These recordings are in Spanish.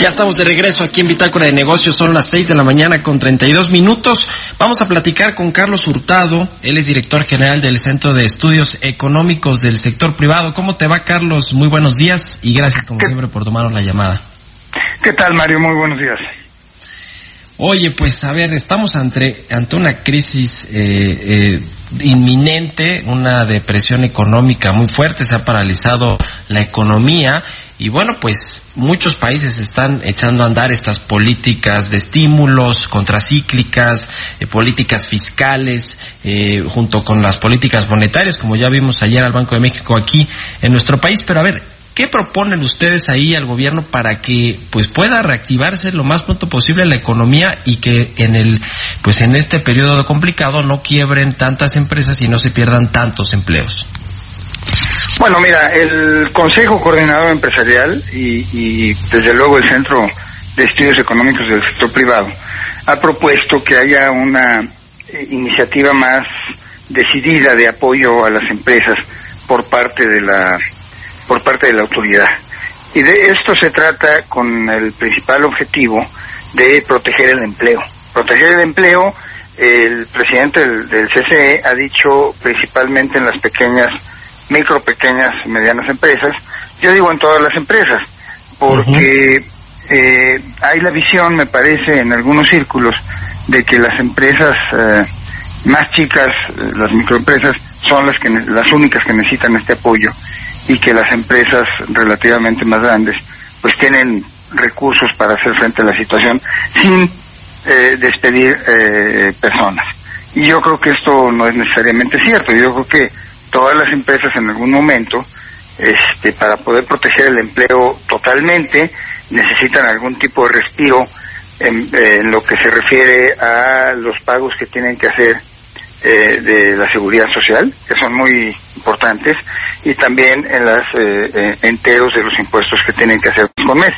Ya estamos de regreso aquí en Bitácora de Negocios, son las 6 de la mañana con 32 minutos. Vamos a platicar con Carlos Hurtado, él es director general del Centro de Estudios Económicos del Sector Privado. ¿Cómo te va, Carlos? Muy buenos días y gracias como siempre por tomarnos la llamada. ¿Qué tal, Mario? Muy buenos días. Oye, pues a ver, estamos ante, ante una crisis eh, eh, inminente, una depresión económica muy fuerte, se ha paralizado la economía y bueno, pues muchos países están echando a andar estas políticas de estímulos contracíclicas, eh, políticas fiscales, eh, junto con las políticas monetarias, como ya vimos ayer al Banco de México aquí en nuestro país. Pero a ver, ¿qué proponen ustedes ahí al gobierno para que pues pueda reactivarse lo más pronto posible la economía y que en el pues en este periodo complicado no quiebren tantas empresas y no se pierdan tantos empleos? Bueno, mira, el Consejo Coordinador Empresarial y, y, desde luego el Centro de Estudios Económicos del Sector Privado ha propuesto que haya una eh, iniciativa más decidida de apoyo a las empresas por parte de la por parte de la autoridad. Y de esto se trata con el principal objetivo de proteger el empleo. Proteger el empleo, el presidente del, del CCE ha dicho principalmente en las pequeñas micro, pequeñas medianas empresas, yo digo en todas las empresas, porque eh, hay la visión, me parece, en algunos círculos, de que las empresas eh, más chicas, eh, las microempresas, son las que las únicas que necesitan este apoyo y que las empresas relativamente más grandes pues tienen recursos para hacer frente a la situación sin eh, despedir eh, personas. Y yo creo que esto no es necesariamente cierto. Yo creo que todas las empresas en algún momento, este, para poder proteger el empleo totalmente, necesitan algún tipo de respiro en, en lo que se refiere a los pagos que tienen que hacer eh, de la seguridad social, que son muy importantes, y también en las eh, eh, enteros de los impuestos que tienen que hacer con mes.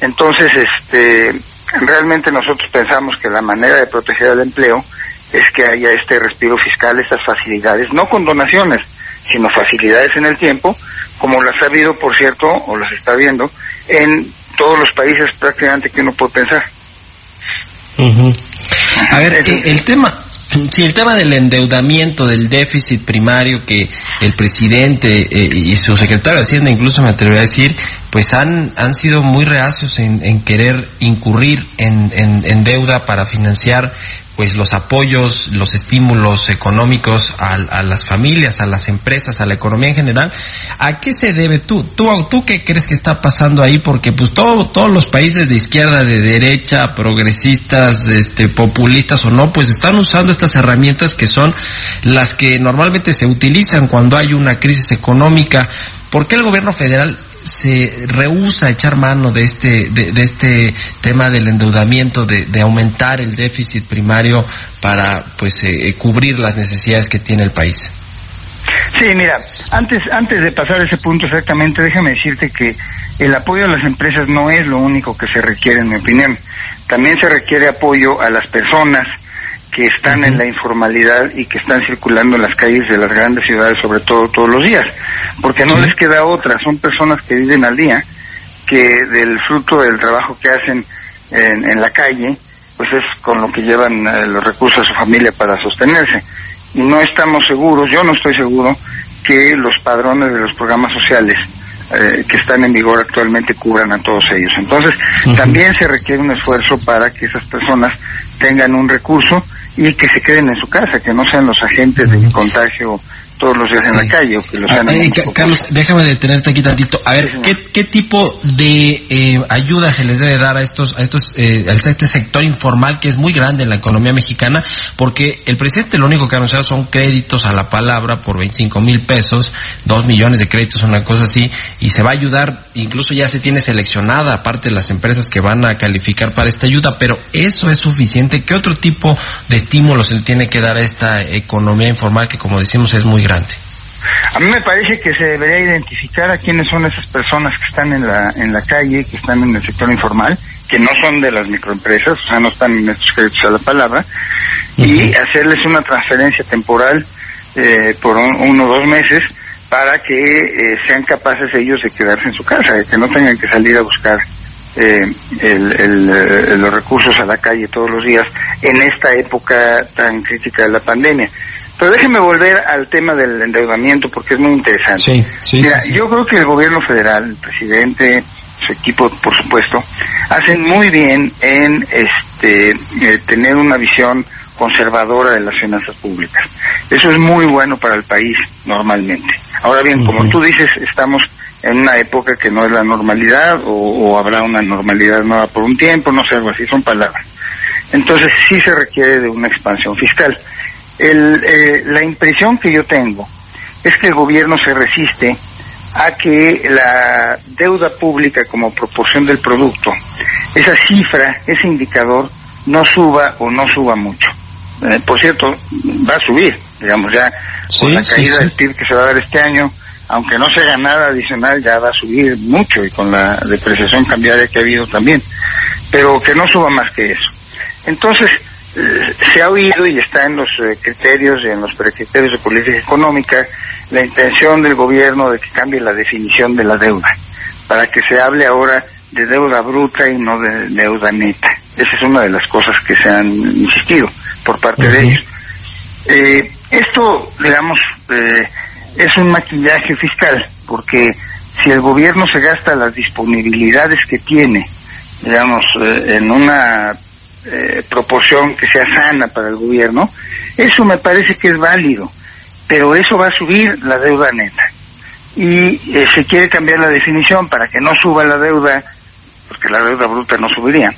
Entonces, este, realmente nosotros pensamos que la manera de proteger el empleo es que haya este respiro fiscal, estas facilidades, no con donaciones, sino facilidades en el tiempo, como las ha habido, por cierto, o las está viendo, en todos los países prácticamente que uno puede pensar. A ver, el, el tema, Sí, el tema del endeudamiento, del déficit primario que el presidente eh, y su secretario de Hacienda, incluso me atrevería a decir, pues han, han sido muy reacios en, en querer incurrir en, en, en, deuda para financiar pues los apoyos, los estímulos económicos a, las familias, a las empresas, a la economía en general. ¿A qué se debe tú? ¿Tú, tú qué crees que está pasando ahí? Porque pues todo, todos los países de izquierda, de derecha, progresistas, este, populistas o no, pues están usando estas herramientas que son las que normalmente se utilizan cuando hay una crisis económica. ¿Por qué el gobierno federal se rehúsa a echar mano de este, de, de este tema del endeudamiento, de, de, aumentar el déficit primario para pues eh, cubrir las necesidades que tiene el país? Sí, mira, antes, antes de pasar a ese punto exactamente, déjame decirte que el apoyo a las empresas no es lo único que se requiere, en mi opinión. También se requiere apoyo a las personas que están uh -huh. en la informalidad y que están circulando en las calles de las grandes ciudades, sobre todo todos los días, porque no les queda otra, son personas que viven al día, que del fruto del trabajo que hacen en, en la calle, pues es con lo que llevan eh, los recursos a su familia para sostenerse. Y no estamos seguros, yo no estoy seguro, que los padrones de los programas sociales eh, que están en vigor actualmente cubran a todos ellos. Entonces, uh -huh. también se requiere un esfuerzo para que esas personas tengan un recurso y que se queden en su casa, que no sean los agentes del contagio todos los días en la calle o que lo sean. Carlos, déjame detenerte aquí tantito. A ver, ¿qué, ¿qué, tipo de eh, ayuda se les debe dar a estos, a estos, eh, a este sector informal que es muy grande en la economía mexicana? Porque el presidente lo único que ha anunciado son créditos a la palabra por 25 mil pesos, dos millones de créditos, una cosa así, y se va a ayudar, incluso ya se tiene seleccionada, aparte de las empresas que van a calificar para esta ayuda, pero eso es suficiente. ¿Qué otro tipo de estímulos se le tiene que dar a esta economía informal que, como decimos, es muy grande? A mí me parece que se debería identificar a quiénes son esas personas que están en la, en la calle, que están en el sector informal, que no son de las microempresas, o sea, no están en estos créditos a la palabra, y hacerles una transferencia temporal eh, por uno o dos meses para que eh, sean capaces ellos de quedarse en su casa, de que no tengan que salir a buscar eh, el, los recursos a la calle todos los días en esta época tan crítica de la pandemia. Pero déjenme volver al tema del endeudamiento porque es muy interesante. Mira, yo creo que el gobierno federal, el presidente, su equipo, por supuesto, hacen muy bien en este eh, tener una visión conservadora de las finanzas públicas. Eso es muy bueno para el país normalmente. Ahora bien, como tú dices, estamos en una época que no es la normalidad o, habrá una normalidad nueva por un tiempo, no sé, algo así, son palabras. Entonces sí se requiere de una expansión fiscal. El, eh, la impresión que yo tengo es que el gobierno se resiste a que la deuda pública como proporción del producto, esa cifra, ese indicador, no suba o no suba mucho. Eh, por cierto, va a subir, digamos, ya con la caída del PIB que se va a dar este año, aunque no se haga nada adicional, ya va a subir mucho y con la depreciación cambiaria que ha habido también, pero que no suba más que eso. Entonces, se ha oído y está en los eh, criterios y en los precriterios de política económica la intención del gobierno de que cambie la definición de la deuda, para que se hable ahora de deuda bruta y no de deuda neta. Esa es una de las cosas que se han insistido por parte de ellos. Eh, esto, digamos, eh, es un maquillaje fiscal, porque si el gobierno se gasta las disponibilidades que tiene, digamos, eh, en una eh, proporción que sea sana para el gobierno, eso me parece que es válido, pero eso va a subir la deuda neta. Y se quiere cambiar la definición para que no suba la deuda, porque la deuda bruta no subiría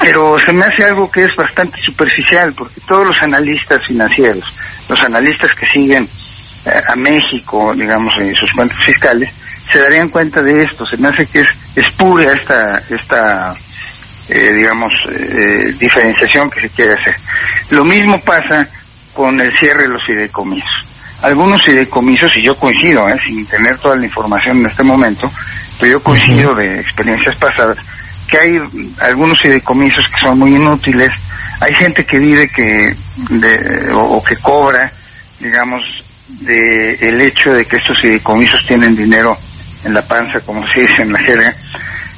pero se me hace algo que es bastante superficial, porque todos los analistas financieros, los analistas que siguen eh, a México, digamos, en sus cuentas fiscales, se darían cuenta de esto. Se me hace que es, es pura esta, esta eh, digamos, eh, diferenciación que se quiere hacer. Lo mismo pasa con el cierre de los fideicomisos. Algunos fideicomisos, y yo coincido, sin tener toda la información en este momento, pero yo coincido de experiencias pasadas, que hay algunos fideicomisos que son muy inútiles, hay gente que vive que de, o, que cobra, digamos, de el hecho de que estos fideicomisos tienen dinero en la panza, como se dice en la jerga,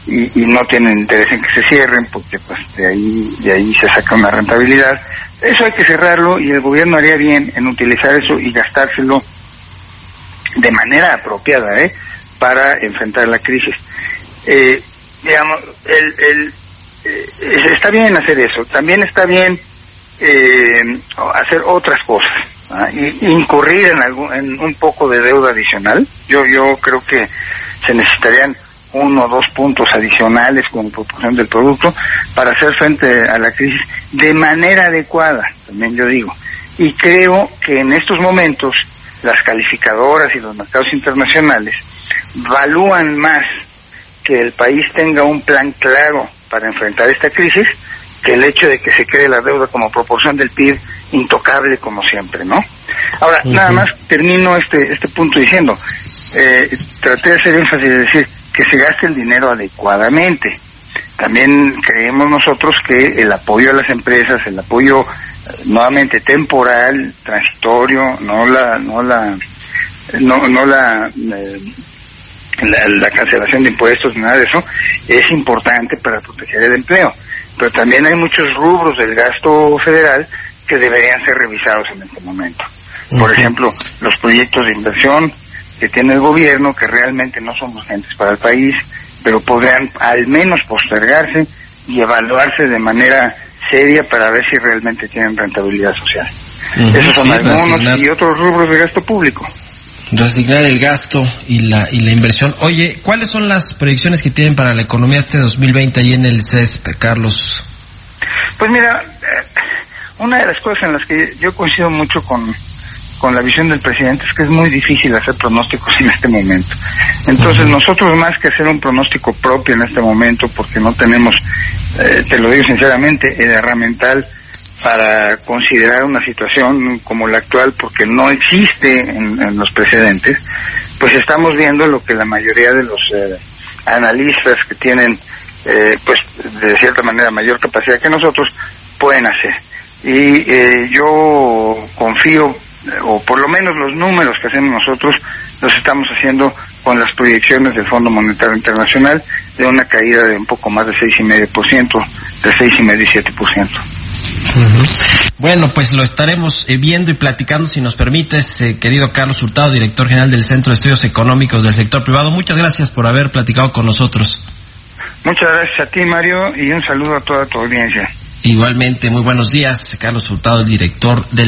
y, no tienen interés en que se cierren, porque pues de ahí, de ahí se saca una rentabilidad. Eso hay que cerrarlo y el gobierno haría bien en utilizar eso y gastárselo de manera apropiada, ¿eh? para enfrentar la crisis. Eh, digamos, el, el, eh, está bien hacer eso, también está bien eh, hacer otras cosas, ¿ah? incurrir en, algún, en un poco de deuda adicional. Yo, yo creo que se necesitarían uno o dos puntos adicionales como proporción del producto para hacer frente a la crisis de manera adecuada, también yo digo. Y creo que en estos momentos las calificadoras y los mercados internacionales valúan más que el país tenga un plan claro para enfrentar esta crisis que el hecho de que se cree la deuda como proporción del PIB intocable como siempre, ¿no? Ahora, nada más termino este, este punto diciendo, eh, traté de hacer énfasis de decir que se gaste el dinero adecuadamente. También creemos nosotros que el apoyo a las empresas, el apoyo eh, nuevamente temporal, transitorio, no la, no la, no, no la eh, la, cancelación de impuestos, nada de eso, es importante para proteger el empleo. Pero también hay muchos rubros del gasto federal que deberían ser revisados en este momento. Por ejemplo, los proyectos de inversión que tiene el gobierno, que realmente no son urgentes para el país, pero podrían al menos postergarse y evaluarse de manera seria para ver si realmente tienen rentabilidad social. Esos son algunos y otros rubros de gasto público. Resignar el gasto y la, y la inversión. Oye, ¿cuáles son las proyecciones que tienen para la economía este 2020 ahí en el CESP, Carlos? Pues mira, eh, una de las cosas en las que yo coincido mucho con, con la visión del presidente es que es muy difícil hacer pronósticos en este momento. Entonces nosotros más que hacer un pronóstico propio en este momento, porque no tenemos, eh, te lo digo sinceramente, el herramental para considerar una situación como la actual, porque no existe en, los precedentes, pues estamos viendo lo que la mayoría de los eh, analistas que tienen, eh, pues de cierta manera mayor capacidad que nosotros, pueden hacer. Y yo confío o por lo menos los números que hacemos nosotros los estamos haciendo con las proyecciones del Fondo Monetario Internacional de una caída de un poco más de 6,5%, de 6,5 y 7%. Bueno, pues lo estaremos eh, viendo y platicando, si nos permites, eh, querido Carlos Hurtado, director general del Centro de Estudios Económicos del Sector Privado. Muchas gracias por haber platicado con nosotros. Muchas gracias a ti, Mario, y un saludo a toda tu audiencia. Igualmente, muy buenos días, Carlos Hurtado, el director del